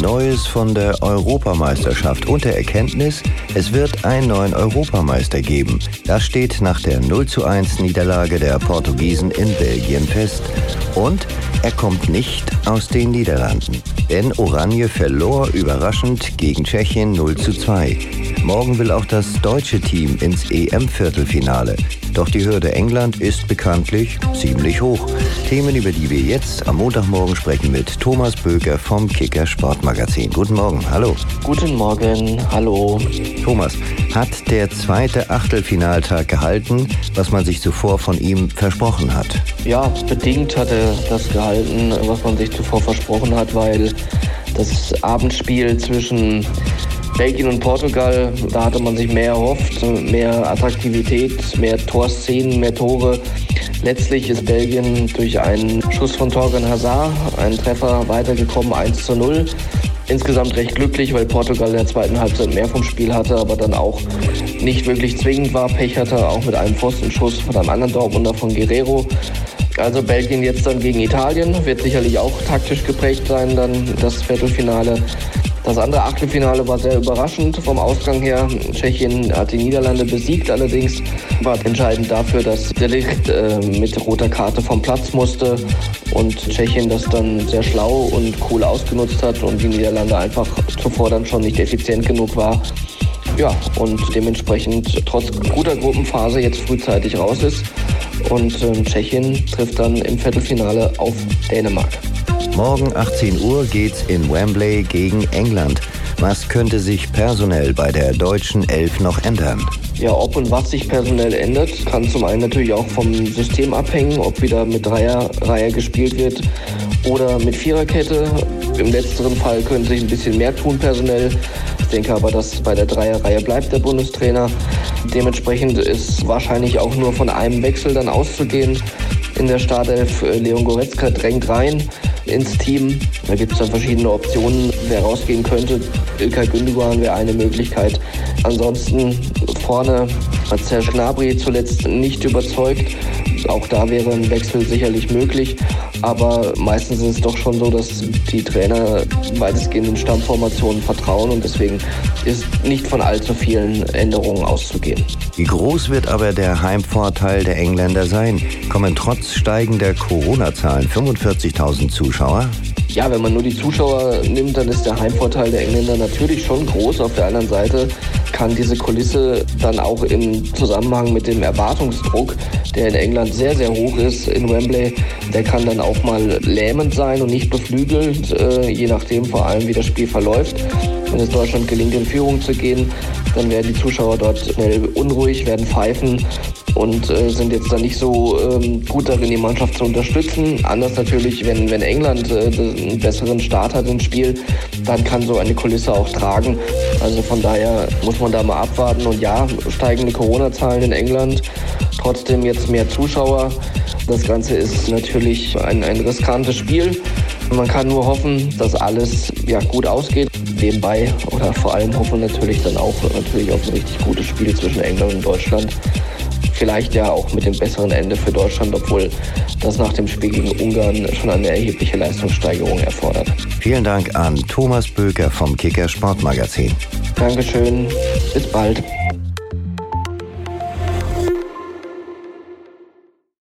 Neues von der Europameisterschaft und der Erkenntnis, es wird einen neuen Europameister geben. Das steht nach der 0 zu 1 Niederlage der Portugiesen in Belgien fest. Und er kommt nicht aus den Niederlanden. Denn Oranje verlor überraschend gegen Tschechien 0 zu 2. Morgen will auch das deutsche Team ins EM-Viertelfinale. Doch die Hürde England ist bekanntlich ziemlich hoch. Themen, über die wir jetzt am Montagmorgen sprechen mit Thomas Böker vom Kicker Sportmagazin. Guten Morgen, hallo. Guten Morgen, hallo. Thomas, hat der zweite Achtelfinaltag gehalten, was man sich zuvor von ihm versprochen hat? Ja, bedingt hat er das gehalten, was man sich zuvor versprochen hat, weil das Abendspiel zwischen Belgien und Portugal, da hatte man sich mehr erhofft, mehr Attraktivität, mehr Torszenen, mehr Tore. Letztlich ist Belgien durch einen Schuss von Torgan Hazard, einen Treffer weitergekommen, 1 zu 0. Insgesamt recht glücklich, weil Portugal in der zweiten Halbzeit mehr vom Spiel hatte, aber dann auch nicht wirklich zwingend war. Pech hatte auch mit einem Pfostenschuss von einem anderen Dortmunder von Guerrero. Also Belgien jetzt dann gegen Italien, wird sicherlich auch taktisch geprägt sein, dann das Viertelfinale. Das andere Achtelfinale war sehr überraschend vom Ausgang her. Tschechien hat die Niederlande besiegt, allerdings war entscheidend dafür, dass der Licht äh, mit roter Karte vom Platz musste und Tschechien das dann sehr schlau und cool ausgenutzt hat und die Niederlande einfach zuvor dann schon nicht effizient genug war. Ja, und dementsprechend trotz guter Gruppenphase jetzt frühzeitig raus ist. Und äh, Tschechien trifft dann im Viertelfinale auf Dänemark. Morgen 18 Uhr geht's in Wembley gegen England. Was könnte sich personell bei der deutschen Elf noch ändern? Ja, ob und was sich personell ändert, kann zum einen natürlich auch vom System abhängen, ob wieder mit Dreierreihe gespielt wird oder mit Viererkette. Im letzteren Fall könnte sich ein bisschen mehr tun personell. Ich denke aber, dass bei der Dreierreihe bleibt der Bundestrainer. Dementsprechend ist wahrscheinlich auch nur von einem Wechsel dann auszugehen. In der Startelf Leon Goretzka drängt rein ins Team. Da gibt es dann verschiedene Optionen, wer rausgehen könnte. Ilkay Gündogan wäre eine Möglichkeit. Ansonsten vorne hat Serge Gnabry zuletzt nicht überzeugt. Auch da wäre ein Wechsel sicherlich möglich. Aber meistens ist es doch schon so, dass die Trainer weitestgehend in Stammformationen vertrauen und deswegen ist nicht von allzu vielen Änderungen auszugehen. Wie groß wird aber der Heimvorteil der Engländer sein? Kommen trotz steigender Corona-Zahlen 45.000 Zuschauer? Ja, wenn man nur die Zuschauer nimmt, dann ist der Heimvorteil der Engländer natürlich schon groß. Auf der anderen Seite kann diese Kulisse dann auch im Zusammenhang mit dem Erwartungsdruck, der in England sehr, sehr hoch ist in Wembley, der kann dann auch mal lähmend sein und nicht beflügelt, äh, je nachdem vor allem, wie das Spiel verläuft. Wenn es Deutschland gelingt, in Führung zu gehen, dann werden die Zuschauer dort schnell unruhig, werden pfeifen und äh, sind jetzt dann nicht so ähm, gut darin, die Mannschaft zu unterstützen. Anders natürlich, wenn, wenn England äh, einen besseren Start hat ins Spiel, dann kann so eine Kulisse auch tragen. Also von daher muss man da mal abwarten. Und ja, steigende Corona-Zahlen in England, trotzdem jetzt mehr Zuschauer. Das Ganze ist natürlich ein, ein riskantes Spiel. Man kann nur hoffen, dass alles ja, gut ausgeht. Nebenbei oder vor allem hoffen wir natürlich dann auch natürlich auf ein richtig gutes Spiel zwischen England und Deutschland. Vielleicht ja auch mit dem besseren Ende für Deutschland, obwohl das nach dem Spiel gegen Ungarn schon eine erhebliche Leistungssteigerung erfordert. Vielen Dank an Thomas Böker vom Kicker Sportmagazin. Dankeschön. Bis bald.